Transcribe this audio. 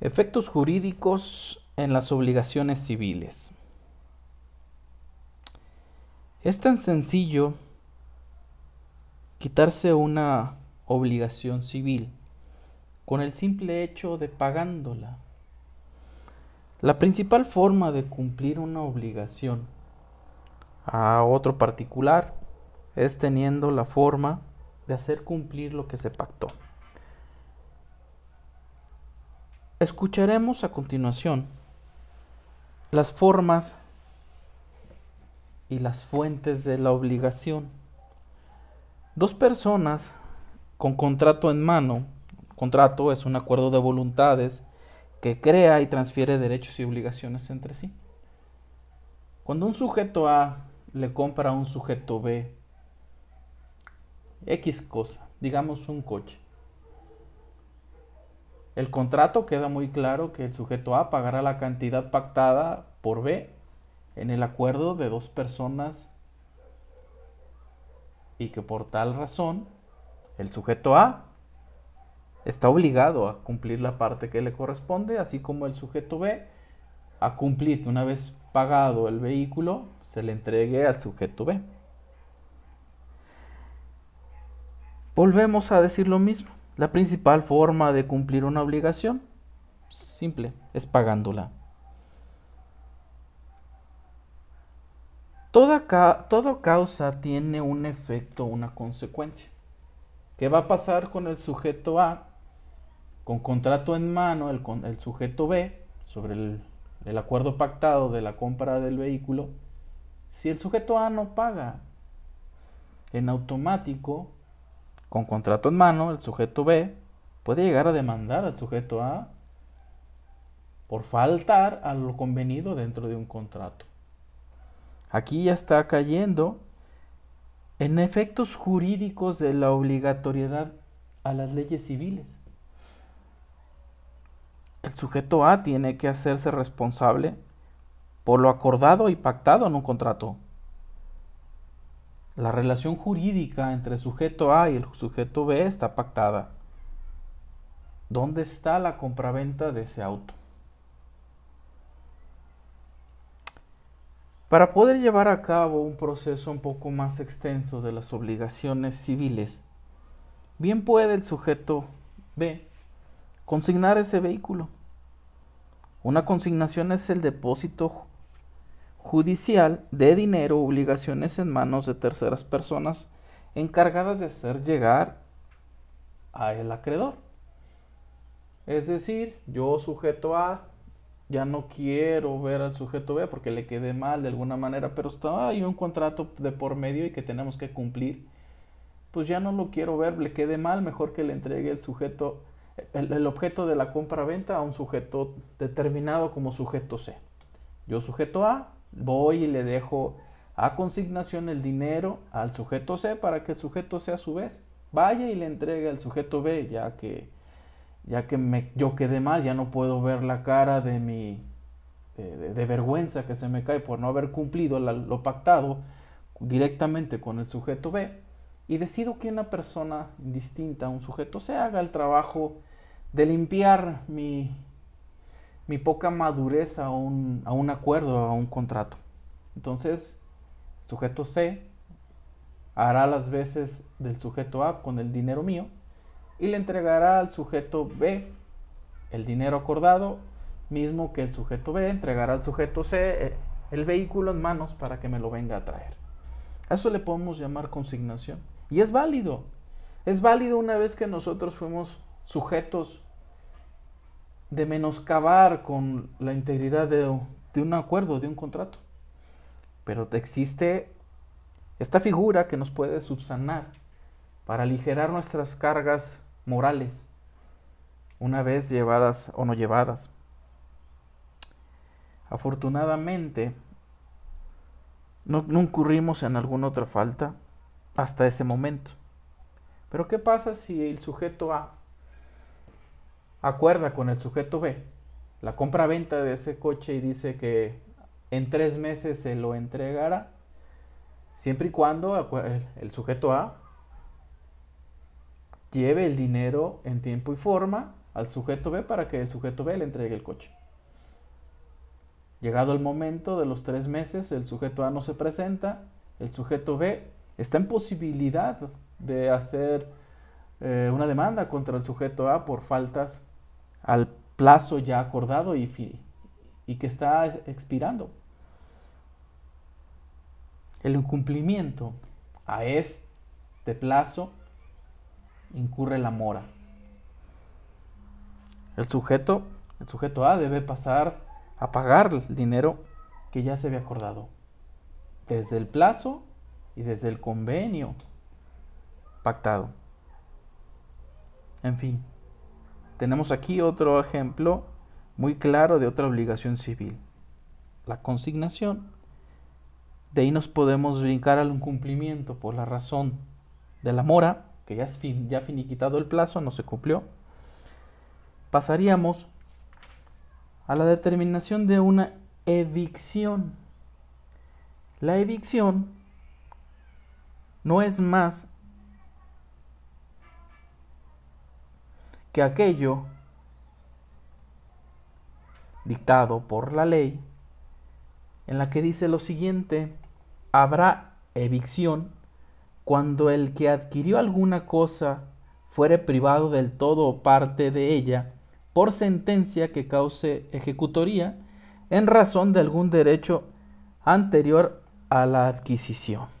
Efectos jurídicos en las obligaciones civiles. Es tan sencillo quitarse una obligación civil con el simple hecho de pagándola. La principal forma de cumplir una obligación a otro particular es teniendo la forma de hacer cumplir lo que se pactó. Escucharemos a continuación las formas y las fuentes de la obligación. Dos personas con contrato en mano, contrato es un acuerdo de voluntades que crea y transfiere derechos y obligaciones entre sí. Cuando un sujeto A le compra a un sujeto B X cosa, digamos un coche, el contrato queda muy claro que el sujeto A pagará la cantidad pactada por B en el acuerdo de dos personas y que por tal razón el sujeto A está obligado a cumplir la parte que le corresponde, así como el sujeto B a cumplir que una vez pagado el vehículo se le entregue al sujeto B. Volvemos a decir lo mismo. La principal forma de cumplir una obligación, simple, es pagándola. Toda, causa tiene un efecto, una consecuencia. ¿Qué va a pasar con el sujeto A? Con contrato en mano, el, el sujeto B, sobre el, el acuerdo pactado de la compra del vehículo, si el sujeto A no paga, en automático con contrato en mano, el sujeto B puede llegar a demandar al sujeto A por faltar a lo convenido dentro de un contrato. Aquí ya está cayendo en efectos jurídicos de la obligatoriedad a las leyes civiles. El sujeto A tiene que hacerse responsable por lo acordado y pactado en un contrato. La relación jurídica entre sujeto A y el sujeto B está pactada. ¿Dónde está la compraventa de ese auto? Para poder llevar a cabo un proceso un poco más extenso de las obligaciones civiles, bien puede el sujeto B consignar ese vehículo. Una consignación es el depósito judicial de dinero obligaciones en manos de terceras personas encargadas de hacer llegar a el acreedor. Es decir, yo sujeto A ya no quiero ver al sujeto B porque le quede mal de alguna manera, pero está hay un contrato de por medio y que tenemos que cumplir. Pues ya no lo quiero ver, le quede mal, mejor que le entregue el sujeto el, el objeto de la compra-venta a un sujeto determinado como sujeto C. Yo sujeto A voy y le dejo a consignación el dinero al sujeto C para que el sujeto C a su vez vaya y le entregue al sujeto B, ya que ya que me, yo quedé mal, ya no puedo ver la cara de mi de, vergüenza que se me cae por no haber cumplido lo pactado directamente con el sujeto B y decido que una persona distinta a un sujeto C haga el trabajo de limpiar mi, mi poca madurez a un, a un acuerdo, a un contrato. Entonces, sujeto C hará las veces del sujeto A con el dinero mío y le entregará al sujeto B el dinero acordado, mismo que el sujeto B entregará al sujeto C eh, el vehículo en manos para que me lo venga a traer. A eso le podemos llamar consignación. Y es válido. Es válido una vez que nosotros fuimos sujetos de menoscabar con la integridad de, un acuerdo, de un contrato. Pero existe esta figura que nos puede subsanar para aligerar nuestras cargas morales, una vez llevadas o no llevadas. Afortunadamente, no, no, incurrimos en alguna otra falta hasta ese momento. Pero ¿qué pasa si el sujeto A acuerda con el sujeto B la compra-venta de ese coche y dice que en tres meses se lo entregará, siempre y cuando el sujeto A lleve el dinero en tiempo y forma al sujeto B para que el sujeto B le entregue el coche. Llegado el momento de los tres meses, el sujeto A no se presenta, el sujeto B está en posibilidad de hacer eh, una demanda contra el sujeto A por faltas al plazo ya acordado y, y que está expirando. El incumplimiento a este plazo incurre la mora. El sujeto, el sujeto A debe pasar a pagar el dinero que ya se había acordado desde el plazo y desde el convenio pactado. En fin, tenemos aquí otro ejemplo muy claro de otra obligación civil, la consignación. De ahí nos podemos brincar al incumplimiento por la razón de la mora, que ya, ya finiquitado el plazo, no se cumplió. Pasaríamos a la determinación de una evicción. La evicción no es más que aquello dictado por la ley en la que dice lo siguiente, habrá evicción cuando el que adquirió alguna cosa fuere privado del todo o parte de ella por sentencia que cause ejecutoría en razón de algún derecho anterior a la adquisición.